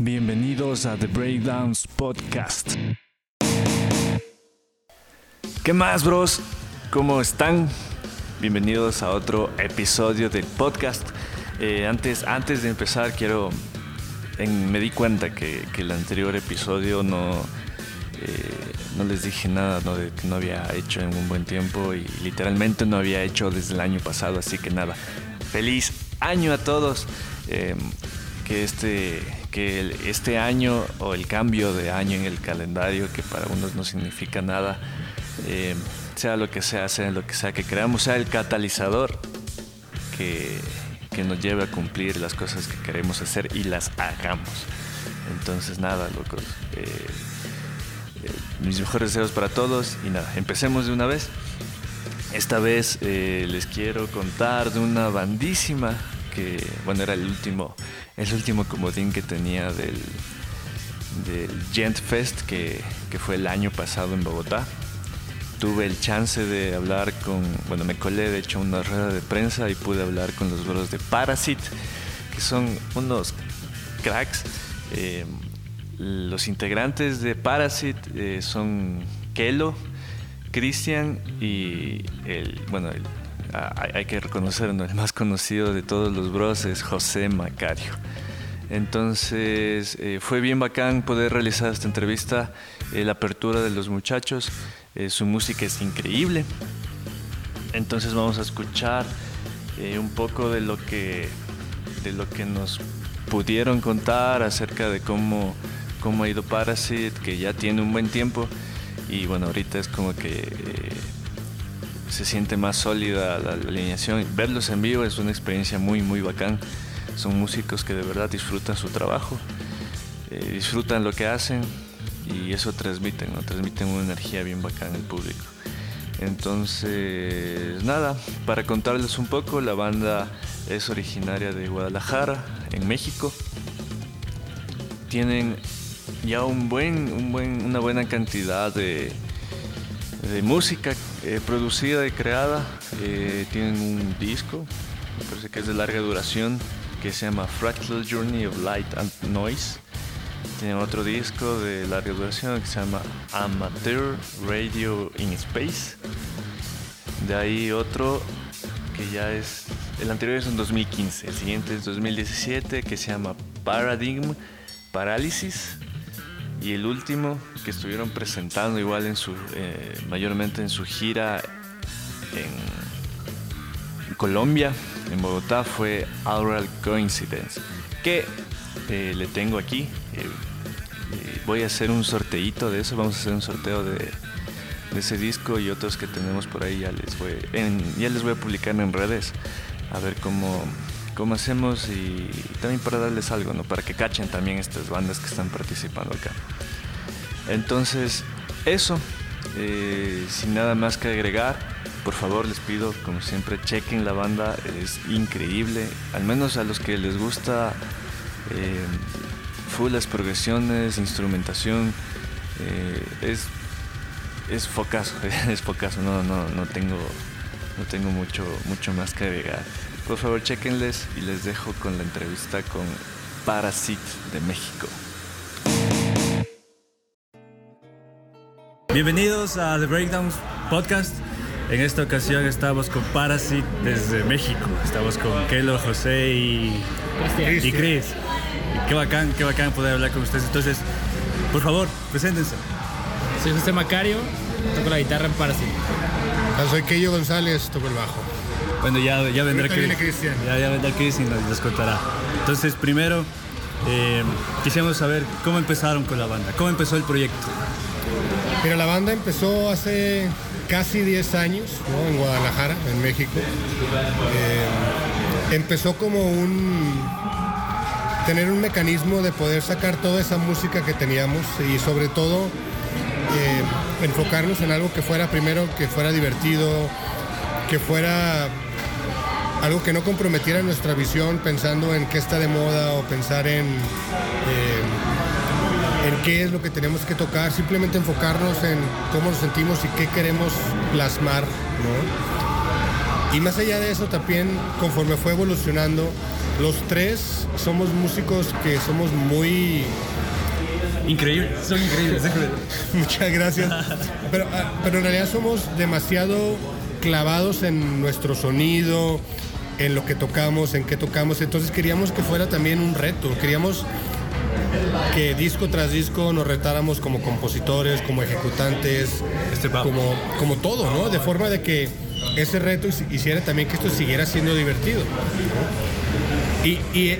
Bienvenidos a The Breakdowns Podcast. ¿Qué más, bros? ¿Cómo están? Bienvenidos a otro episodio del podcast. Eh, antes, antes de empezar, quiero. me di cuenta que, el anterior episodio no, eh, no les dije nada de que no había hecho en un buen tiempo y literalmente no había hecho desde el año pasado, así que nada. Feliz año a todos. Eh, que este, que este año o el cambio de año en el calendario, que para unos no significa nada, eh, sea lo que sea, sea lo que sea que creamos, sea el catalizador que, que nos lleve a cumplir las cosas que queremos hacer y las hagamos. Entonces nada, locos. Eh, eh, mis mejores deseos para todos y nada, empecemos de una vez. Esta vez les quiero contar de una bandísima bueno, era el último el último comodín que tenía del, del Gent Fest que, fue el año pasado en Bogotá. Tuve el chance de hablar con, bueno, me colé de hecho una rueda de prensa y pude hablar con los bros de Parasite, que son unos cracks. Eh, los integrantes de Parasite eh, son Kelo, Christian y el, bueno, el, hay que reconocer, el más conocido de todos los bros es José Macario. Entonces eh, fue bien bacán poder realizar esta entrevista, eh, la apertura de los muchachos, eh, su música es increíble. Entonces vamos a escuchar un poco de lo que de lo que nos pudieron contar acerca de cómo, cómo ha ido Parasite, que ya tiene un buen tiempo y bueno, ahorita es como que se siente más sólida la, alineación. Verlos en vivo es una experiencia muy, muy bacán. Son músicos que de verdad disfrutan su trabajo, eh, disfrutan lo que hacen y eso transmiten, ¿no? transmiten una energía bien bacán al público. Entonces, nada, para contarles un poco, la banda es originaria de Guadalajara, en México. Tienen ya un buen, un buen, una buena cantidad de, de música eh, producida y creada. Eh, tienen un disco, parece que es de larga duración, que se llama Fractal Journey of Light and Noise. Tienen otro disco de larga duración que se llama Amateur Radio in Space. De ahí otro que ya es, el anterior es en 2015, el siguiente es 2017 que se llama Paradigm Paralysis y el último que estuvieron presentando igual en su eh, mayormente en su gira en, Colombia en Bogotá fue Aural Coincidence que eh, le tengo aquí eh, voy a hacer un sorteito de eso vamos a hacer un sorteo de, ese disco y otros que tenemos por ahí ya les voy ya les voy a publicar en redes a ver cómo cómo hacemos y también para darles algo, ¿no? Para que cachen también estas bandas que están participando acá. Entonces, eso, eh, sin nada más que agregar, por favor les pido, como siempre, chequen la banda, es increíble, al menos a los que les gusta eh, full las progresiones, instrumentación, eh, es, es focazo, es focazo, no, no, no tengo, no tengo mucho, mucho más que agregar. Por favor, chequenles y les dejo con la entrevista con Parasite de México. Bienvenidos a The Breakdowns Podcast. En esta ocasión estamos con Parasite desde México. Estamos con Kelo, José y, y Chris. qué bacán, qué bacán poder hablar con ustedes. Entonces, por favor, preséntense. Soy José Macario, toco la guitarra en Parasite. Soy Keyo González, toco el bajo. Bueno, ya, ya vendrá Cristian. Ya, ya vendrá y nos, contará. Entonces, primero, eh, quisiéramos saber cómo empezaron con la banda, cómo empezó el proyecto. Mira, la banda empezó hace casi 10 años ¿no? en Guadalajara, en México. Eh, empezó como un tener un mecanismo de poder sacar toda esa música que teníamos y sobre todo eh, enfocarnos en algo que fuera primero que fuera divertido, que fuera algo que no comprometiera nuestra visión pensando en qué está de moda o pensar en, eh, en qué es lo que tenemos que tocar, simplemente enfocarnos en cómo nos sentimos y qué queremos plasmar. Y más allá de eso también, conforme fue evolucionando, los tres somos músicos que somos muy... Increíble, son increíbles, Muchas gracias. Pero, ah, pero en realidad somos demasiado clavados en nuestro sonido, en lo que tocamos, en qué tocamos. Entonces queríamos que fuera también un reto. Queríamos que disco tras disco nos retáramos como compositores, como ejecutantes, Este como, como todo, ¿no? De forma de que ese reto hiciera también que esto siguiera siendo divertido. Y, y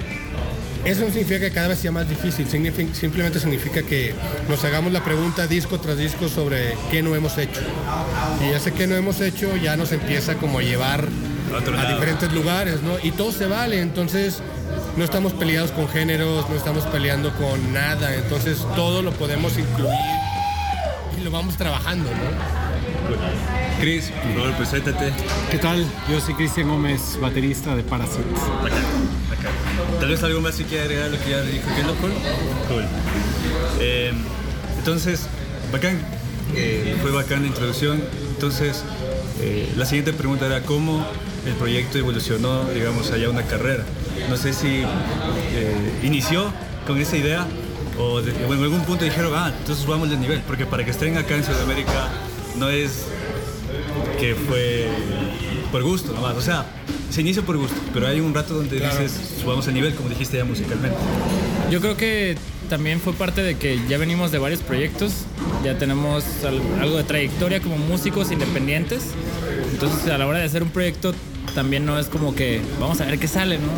eso no significa que cada vez sea más difícil, simplemente significa que nos hagamos la pregunta disco tras disco sobre qué no hemos hecho. Y ese que no hemos hecho ya nos empieza como a llevar A otro a lado. diferentes lugares, ¿no? Y todo se vale, entonces no estamos peleados con géneros, no estamos peleando con nada, entonces todo lo podemos incluir y lo vamos trabajando, ¿no? Chris, por favor, preséntate. ¿Qué tal? Yo soy Cristian Gómez, baterista de Parasite. Tal vez algo más si quiere agregar lo que ya dijo que Cool. Cool. Eh, entonces, bacán. Eh, fue bacán la introducción. Entonces, eh, la siguiente pregunta era cómo el proyecto evolucionó, digamos, allá una carrera. No sé si inició con esa idea o, de- o en algún punto dijeron, ah, entonces vamos de nivel, porque para que estén acá en Sudamérica no es que fue por gusto nomás. O sea, se inicia por gusto, pero hay un rato donde Claro. dices, subamos el nivel, como dijiste ya musicalmente. Yo creo que también fue parte de que ya venimos de varios proyectos, ya tenemos al- algo de trayectoria como músicos independientes, entonces a la hora de hacer un proyecto también no es como que vamos a ver qué sale, ¿no?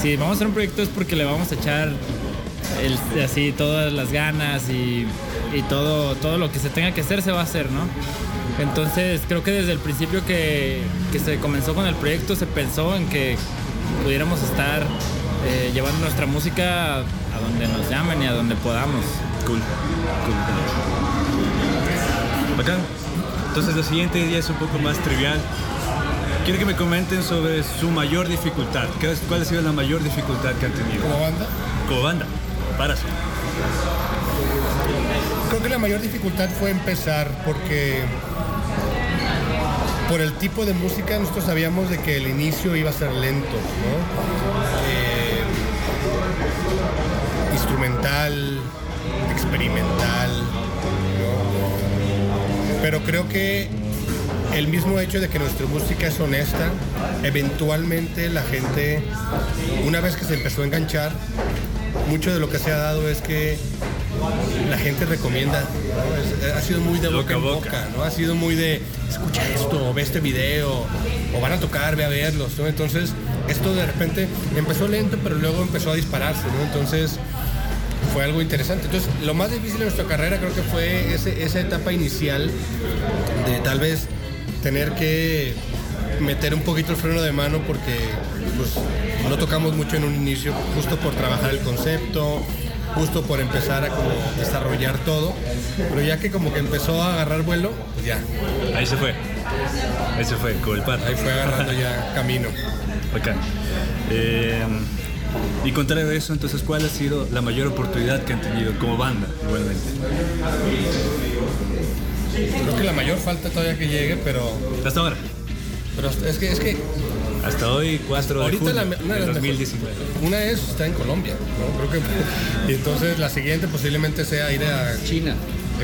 Si vamos a hacer un proyecto es porque le vamos a echar el- así todas las ganas y, y todo, todo lo que se tenga que hacer se va a hacer, ¿no? Entonces creo que desde el principio que, que se comenzó con el proyecto se pensó en que pudiéramos estar eh, llevando nuestra música a donde nos llamen y a donde podamos. Cool. Cool. Bacán. Entonces, lo siguiente ya es un poco más trivial. Quiero que me comenten sobre su mayor dificultad. ¿Qué es- ¿Cuál ha sido la mayor dificultad que han tenido? Como banda. Como banda. Para eso. Creo que la mayor dificultad fue empezar porque por el tipo de música nosotros sabíamos de que el inicio iba a ser lento, ¿no? Eh, instrumental, experimental, ¿no? Pero creo que el mismo hecho de que nuestra música es honesta, eventualmente la gente, una vez que se empezó a enganchar, mucho de lo que se ha dado es que la gente recomienda, ¿no? Es- ha sido muy de boca, en boca. ¿no? Ha sido muy de, escucha esto, o ve este video, o van a tocar, ve a verlos, ¿no? Entonces, esto de repente empezó lento, pero luego empezó a dispararse, ¿no? Entonces, fue algo interesante. Entonces, lo más difícil de nuestra carrera creo que fue ese- esa etapa inicial de tal vez tener que meter un poquito el freno de mano porque pues, no tocamos mucho en un inicio, justo por trabajar el concepto, justo por empezar a como desarrollar todo, pero ya que como que empezó a agarrar vuelo, pues ya, Ahí se fue. Ahí se fue, con el par. ahí fue agarrando ya camino. Bacán. Eh, y contrario a eso, entonces, ¿cuál ha sido la mayor oportunidad que han tenido como banda, igualmente? Creo que la mayor falta todavía que llegue, pero, Hasta ahora. pero es que es que Hasta hoy, 4 de Ahorita junio la- una de del las mejores- 2019. Una es está en Colombia, ¿no? Creo que y entonces la siguiente posiblemente sea ir a China.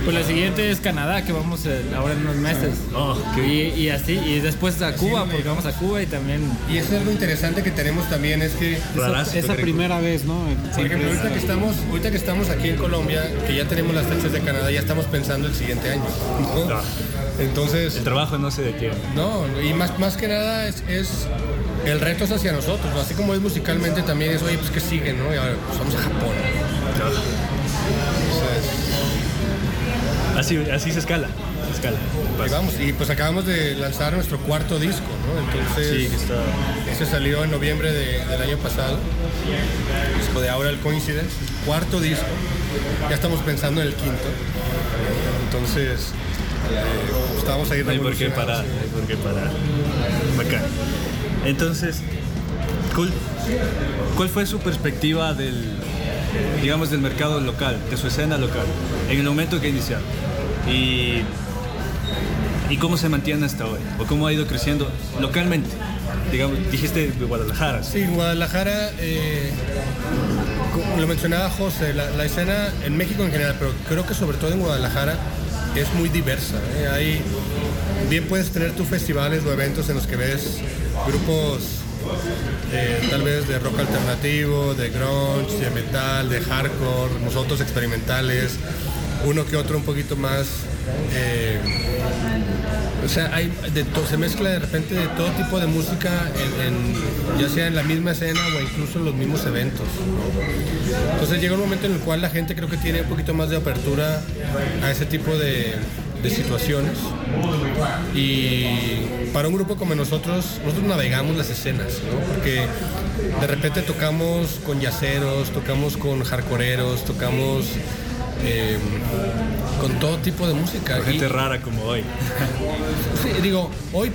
Pues la siguiente es Canadá, que vamos eh, ahora en unos meses. Oh, qué Y, y así, y después a Cuba, porque vamos a Cuba y también... Y eso es algo interesante que tenemos también es que Esa, esa primera vez, ¿no? por ejemplo, ahorita que estamos ahorita que estamos aquí en Colombia, que ya tenemos las fechas de Canadá, ya estamos pensando el siguiente año. ¿no? Entonces, El trabajo no se detiene. no, y más más que nada es, es el reto es hacia nosotros, ¿no? así como es musicalmente también es, oye, pues que sigue, ¿no? Y ahora pues, vamos a Japón. Entonces, Así, así se escala. Se escala. Ahí vamos, y pues acabamos de lanzar nuestro cuarto disco, ¿no? Entonces, Sí, que está. ese salió en noviembre de- del año pasado, disco de Aural Coincidence, cuarto disco, ya estamos pensando en el quinto, entonces eh, estamos ahí No hay por qué parar. No hay por qué parar. Bacán. Entonces, cool. ¿Cuál fue su perspectiva del, digamos, del mercado local, de su escena local, en el momento que iniciaron? Y, y cómo se mantiene hasta hoy, o cómo ha ido creciendo localmente. digamos, dijiste de Guadalajara. Sí, en Guadalajara, eh, como lo mencionaba José, la, la escena en México en general, pero creo que sobre todo en Guadalajara es muy diversa. ¿eh? Bien puedes tener tus festivales o eventos en los que ves grupos eh, tal vez de rock alternativo, de grunge, de metal, de hardcore, nosotros experimentales, uno que otro un poquito más... eh, o sea, hay de to- se mezcla de repente de todo tipo de música, ya sea en la misma escena o incluso en los mismos eventos. Entonces llega un momento en el cual la gente creo que tiene un poquito más de apertura a ese tipo de, de situaciones. Y para un grupo como nosotros, nosotros navegamos las escenas, ¿no? porque de repente tocamos con yaceros, tocamos con hardcoreeros, tocamos eh, con todo tipo de música. Con gente Y- rara como hoy. Sí, digo, hoy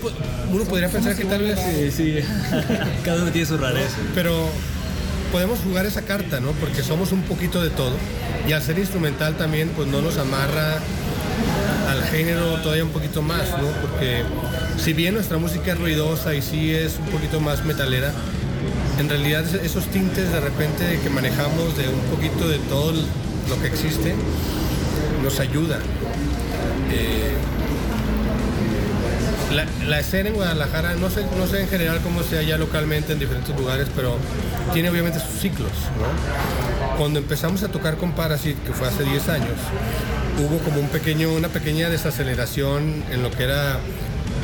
uno podría pensar que tal vez, Sí, sí. Cada uno tiene su rareza. pero podemos jugar esa carta, ¿no? Porque somos un poquito de todo y al ser instrumental también, pues no nos amarra al género todavía un poquito más, ¿no? Porque si bien nuestra música es ruidosa y sí es un poquito más metalera, en realidad es- esos tintes de repente que manejamos de un poquito de todo lo que existe nos ayuda. Eh, la, escena en Guadalajara, no sé, no sé en general cómo sea ya localmente en diferentes lugares, pero tiene obviamente sus ciclos. Cuando empezamos a tocar con Parasite, que fue hace 10 años, hubo como un pequeño, una pequeña desaceleración en lo que era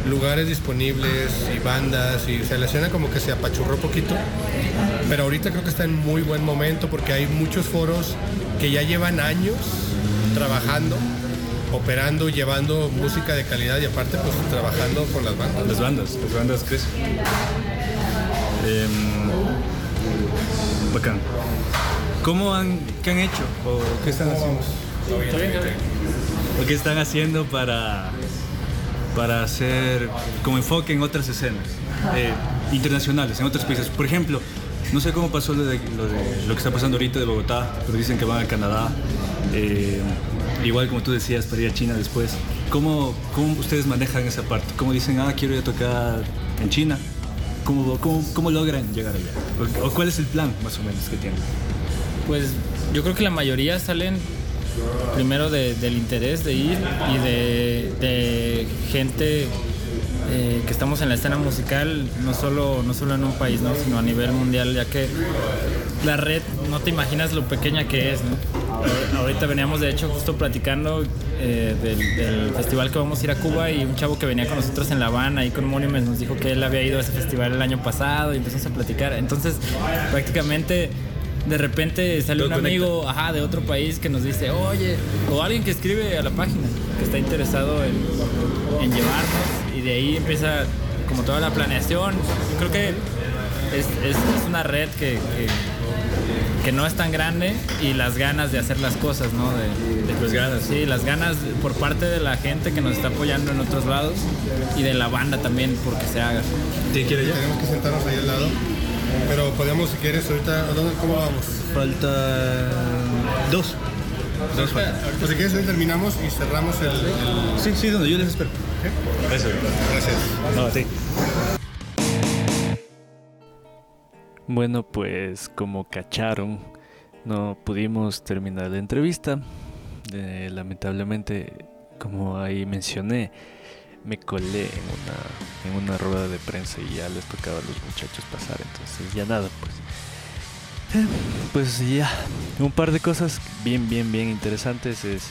lugares disponibles y bandas, y la escena como que se apachurró poquito, pero ahorita creo que está en muy buen momento porque hay muchos foros que ya llevan años trabajando operando, llevando música de calidad y aparte pues trabajando con las bandas. Las bandas, las bandas crecen. Em, bacán. ¿Cómo han, qué han hecho? ¿O qué están haciendo? ¿O qué están haciendo para, para hacer como enfoque en otras escenas eh, internacionales, en otros países? Por ejemplo, no sé cómo pasó lo lo que está pasando ahorita de Bogotá, pero dicen que van a Canadá. eh, igual como tú decías, para ir a China después. ¿Cómo, ¿Cómo ustedes manejan esa parte? ¿Cómo dicen, ah, quiero ir a tocar en China? ¿Cómo, logran llegar allá? ¿O, o cuál es el plan más o menos que tienen? Pues yo creo que la mayoría salen primero de- del interés de ir y de gente eh, que estamos en la escena musical, no solo, no solo en un país, ¿no? sino a nivel mundial, ya que la red no te imaginas lo pequeña que es. ¿no? Ahor- Ahorita veníamos de hecho justo platicando eh, del, del festival que vamos a ir a Cuba y un chavo que venía con nosotros en La Habana y con Monuments nos dijo que él había ido a ese festival el año pasado y empezamos a platicar. Entonces prácticamente de repente sale Todo un conecta. amigo ajá, de otro país que nos dice, oye, o alguien que escribe a la página, que está interesado en, en llevarnos, de ahí empieza como toda la planeación. Yo creo que es, es- es una red que, que, que no es tan grande y las ganas de hacer las cosas, ¿no? De, de- Las ganas. Sí, las ganas por parte de la gente que nos está apoyando en otros lados y de la banda también porque se haga. ¿Te quiere ya? Tenemos que sentarnos ahí al lado, pero podemos si quieres ahorita, ¿a dónde, ¿cómo vamos? Falta dos. Dos. Pues si quieres hoy terminamos y cerramos el... el- Sí, sí, donde yo les espero. Eso. Gracias. No, sí. Bueno, pues como cacharon, no pudimos terminar la entrevista. Eh, lamentablemente, como ahí mencioné, me colé en una, en una rueda de prensa y ya les tocaba a los muchachos pasar, entonces ya nada, pues. Pues ya, un par de cosas bien, bien, bien interesantes es,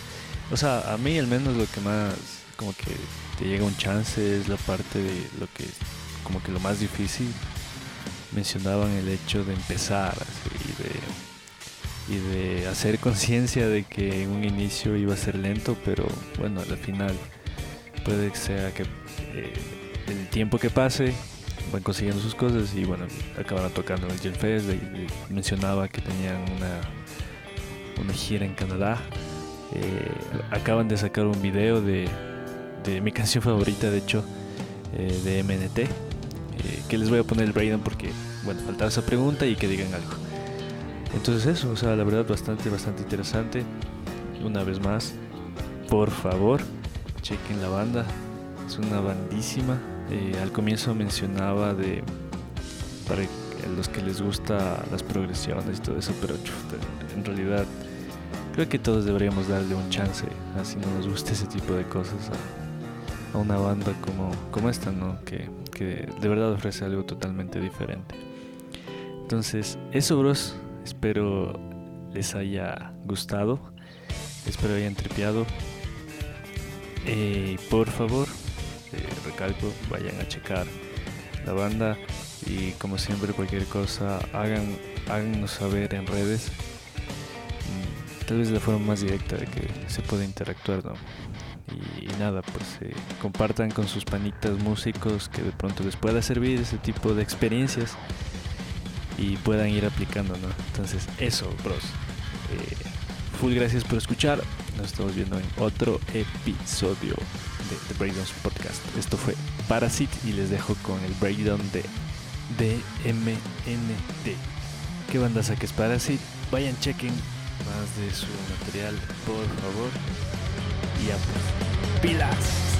o sea, a mí al menos lo que más, como que te llega un chance es la parte de lo que, como que lo más difícil. Mencionaban el hecho de empezar y, de, y de hacer conciencia de que en un inicio iba a ser lento, pero bueno, al final puede que sea que eh, el tiempo que pase van consiguiendo sus cosas y bueno, acabaron tocando en el Gen Fest, mencionaba que tenían una, una gira en Canadá. Eh, acaban de sacar un video de, de mi canción favorita, de hecho, eh, de MNT, eh, que les voy a poner el breakdown porque, bueno, faltaba esa pregunta y que digan algo. Entonces eso, o sea, la verdad bastante, bastante interesante. Una vez más, por favor, chequen la banda. Es una bandísima. Eh, al comienzo mencionaba de para los que les gusta las progresiones y todo eso, pero en realidad creo que todos deberíamos darle un chance, así no nos guste ese tipo de cosas a, una banda como, como esta, ¿no? Que, que de verdad ofrece algo totalmente diferente. Entonces, eso, bros, espero les haya gustado, espero hayan tripeado. Eh, por favor, vayan a checar la banda y como siempre cualquier cosa hagan háganos saber en redes mm, tal vez de la forma más directa de que se pueda interactuar ¿no? y, nada pues eh, compartan con sus panitas músicos que de pronto les pueda servir ese tipo de experiencias y puedan ir aplicando ¿no? entonces eso bros eh, full gracias por escuchar nos estamos viendo en otro episodio The Breakdowns Podcast esto fue Parasite y les dejo con el breakdown de DMND. ¿Qué banda saques para así? Vayan, chequen más de su material, por favor. Y pues, pilas.